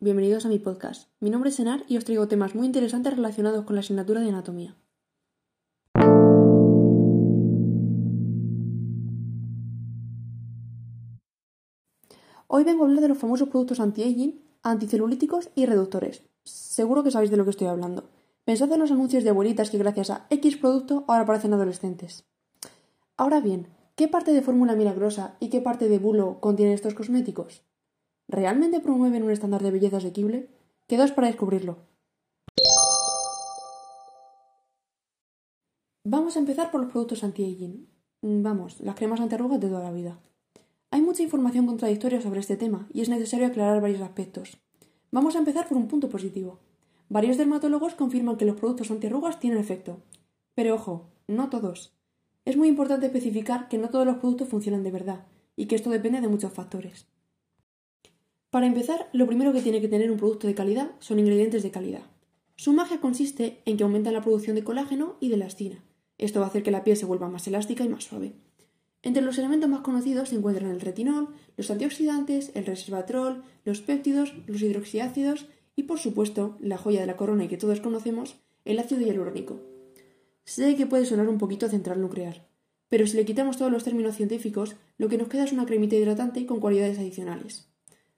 bienvenidos a mi podcast. Mi nombre es Enar y os traigo temas muy interesantes relacionados con la asignatura de anatomía. Hoy vengo a hablar de los famosos productos anti-aging, anticelulíticos y reductores. Seguro que sabéis de lo que estoy hablando. Pensad en los anuncios de abuelitas que gracias a X producto ahora parecen adolescentes. Ahora bien, ¿qué parte de fórmula milagrosa y qué parte de bulo contienen estos cosméticos? ¿Realmente promueven un estándar de belleza asequible? Quedaos para descubrirlo. Vamos a empezar por los productos anti-aging. Vamos, las cremas antiarrugas de toda la vida. Hay mucha información contradictoria sobre este tema y es necesario aclarar varios aspectos. Vamos a empezar por un punto positivo. Varios dermatólogos confirman que los productos antiarrugas tienen efecto. Pero ojo, no todos. Es muy importante especificar que no todos los productos funcionan de verdad y que esto depende de muchos factores. Para empezar, lo primero que tiene que tener un producto de calidad son ingredientes de calidad. Su magia consiste en que aumentan la producción de colágeno y de elastina. Esto va a hacer que la piel se vuelva más elástica y más suave. Entre los elementos más conocidos se encuentran el retinol, los antioxidantes, el resveratrol, los péptidos, los hidroxiácidos y por supuesto, la joya de la corona y que todos conocemos, el ácido hialurónico. Sé que puede sonar un poquito central nuclear, pero si le quitamos todos los términos científicos, lo que nos queda es una cremita hidratante con cualidades adicionales,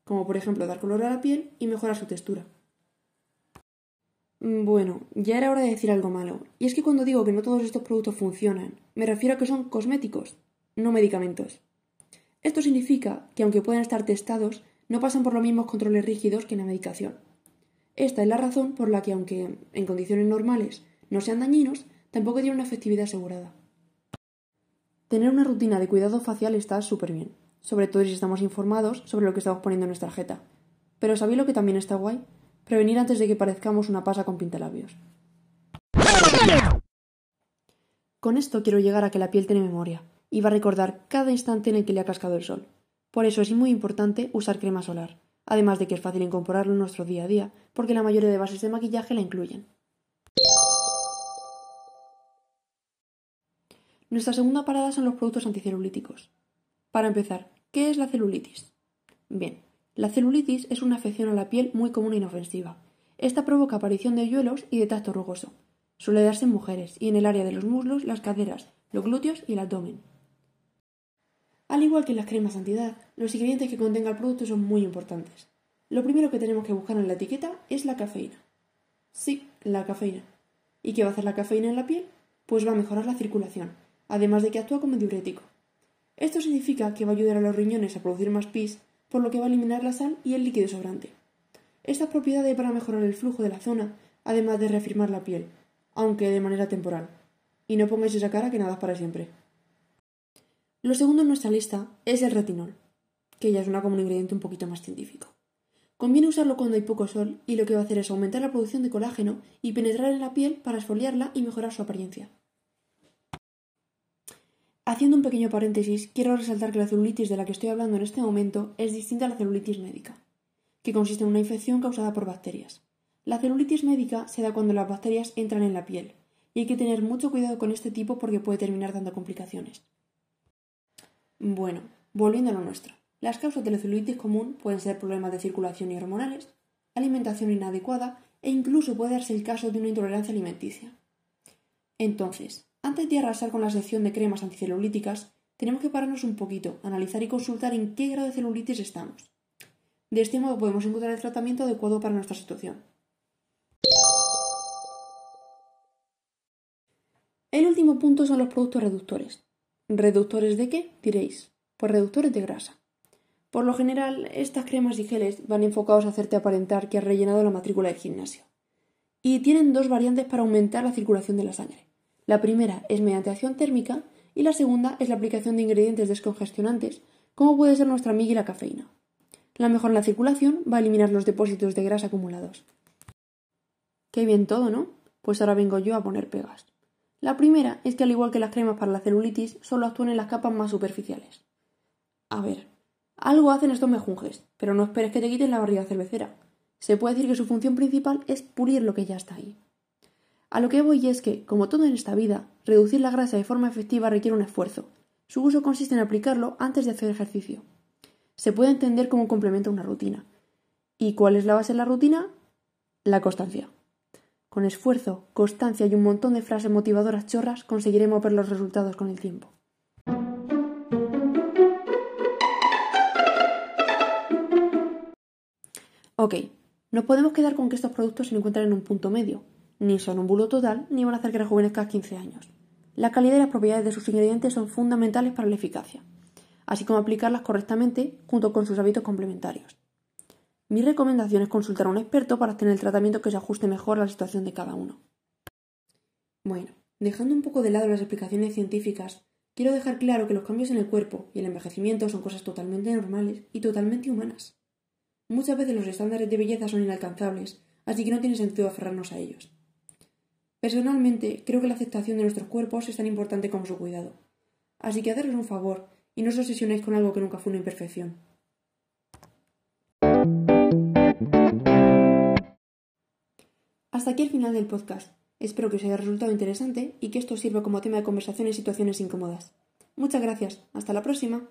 como por ejemplo dar color a la piel y mejorar su textura. Bueno, ya era hora de decir algo malo, y es que cuando digo que no todos estos productos funcionan, me refiero a que son cosméticos, no medicamentos. Esto significa que aunque puedan estar testados, no pasan por los mismos controles rígidos que en la medicación. Esta es la razón por la que, aunque en condiciones normales no sean dañinos, tampoco tienen una efectividad asegurada. Tener una rutina de cuidado facial está súper bien, sobre todo si estamos informados sobre lo que estamos poniendo en nuestra tarjeta. Pero ¿sabéis lo que también está guay? Prevenir antes de que parezcamos una pasa con pintalabios. Con esto quiero llegar a que la piel tiene memoria y va a recordar cada instante en el que le ha cascado el sol. Por eso es muy importante usar crema solar, además de que es fácil incorporarlo en nuestro día a día, porque la mayoría de bases de maquillaje la incluyen. Nuestra segunda parada son los productos anticelulíticos. Para empezar, ¿qué es la celulitis? Bien, la celulitis es una afección a la piel muy común e inofensiva. Esta provoca aparición de hoyuelos y de tacto rugoso. Suele darse en mujeres y en el área de los muslos, las caderas, los glúteos y el abdomen. Al igual que en las cremas antiedad, los ingredientes que contenga el producto son muy importantes. Lo primero que tenemos que buscar en la etiqueta es la cafeína. Sí, la cafeína. ¿Y qué va a hacer la cafeína en la piel? Pues va a mejorar la circulación, además de que actúa como diurético. Esto significa que va a ayudar a los riñones a producir más pis, por lo que va a eliminar la sal y el líquido sobrante. Estas propiedades van a mejorar el flujo de la zona, además de reafirmar la piel, aunque de manera temporal. Y no pongáis esa cara que nada es para siempre. Lo segundo en nuestra lista es el retinol, que ya es una como un ingrediente un poquito más científico. Conviene usarlo cuando hay poco sol y lo que va a hacer es aumentar la producción de colágeno y penetrar en la piel para esfoliarla y mejorar su apariencia. Haciendo un pequeño paréntesis, quiero resaltar que la celulitis de la que estoy hablando en este momento es distinta a la celulitis médica, que consiste en una infección causada por bacterias. La celulitis médica se da cuando las bacterias entran en la piel, y hay que tener mucho cuidado con este tipo porque puede terminar dando complicaciones. Bueno, volviendo a lo nuestro. Las causas de la celulitis común pueden ser problemas de circulación y hormonales, alimentación inadecuada e incluso puede darse el caso de una intolerancia alimenticia. Entonces, antes de arrasar con la sección de cremas anticelulíticas, tenemos que pararnos un poquito, analizar y consultar en qué grado de celulitis estamos. De este modo podemos encontrar el tratamiento adecuado para nuestra situación. El último punto son los productos reductores. ¿Reductores de qué? Diréis. Pues reductores de grasa. Por lo general, estas cremas y geles van enfocados a hacerte aparentar que has rellenado la matrícula del gimnasio. Y tienen dos variantes para aumentar la circulación de la sangre. La primera es mediante acción térmica y la segunda es la aplicación de ingredientes descongestionantes, como puede ser nuestra amiga y la cafeína. La mejora en la circulación va a eliminar los depósitos de grasa acumulados. Qué bien todo, ¿no? Pues ahora vengo yo a poner pegas. La primera es que al igual que las cremas para la celulitis, solo actúan en las capas más superficiales. A ver, algo hacen estos mejunjes, pero no esperes que te quiten la barriga cervecera. Se puede decir que su función principal es pulir lo que ya está ahí. A lo que voy es que, como todo en esta vida, reducir la grasa de forma efectiva requiere un esfuerzo. Su uso consiste en aplicarlo antes de hacer ejercicio. Se puede entender como complemento a una rutina. ¿Y cuál es la base de la rutina? La constancia. Con esfuerzo, constancia y un montón de frases motivadoras chorras conseguiremos ver los resultados con el tiempo. Ok, no podemos quedar con que estos productos se encuentran en un punto medio. Ni son un bulo total, ni van a hacer que rejuvenezcas 15 años. La calidad y las propiedades de sus ingredientes son fundamentales para la eficacia, así como aplicarlas correctamente junto con sus hábitos complementarios. Mi recomendación es consultar a un experto para obtener el tratamiento que se ajuste mejor a la situación de cada uno. Bueno, dejando un poco de lado las explicaciones científicas, quiero dejar claro que los cambios en el cuerpo y el envejecimiento son cosas totalmente normales y totalmente humanas. Muchas veces los estándares de belleza son inalcanzables, así que no tiene sentido aferrarnos a ellos. Personalmente, creo que la aceptación de nuestros cuerpos es tan importante como su cuidado. Así que hacerles un favor y no os obsesionéis con algo que nunca fue una imperfección. Hasta aquí el final del podcast. Espero que os haya resultado interesante y que esto sirva como tema de conversación en situaciones incómodas. Muchas gracias. Hasta la próxima.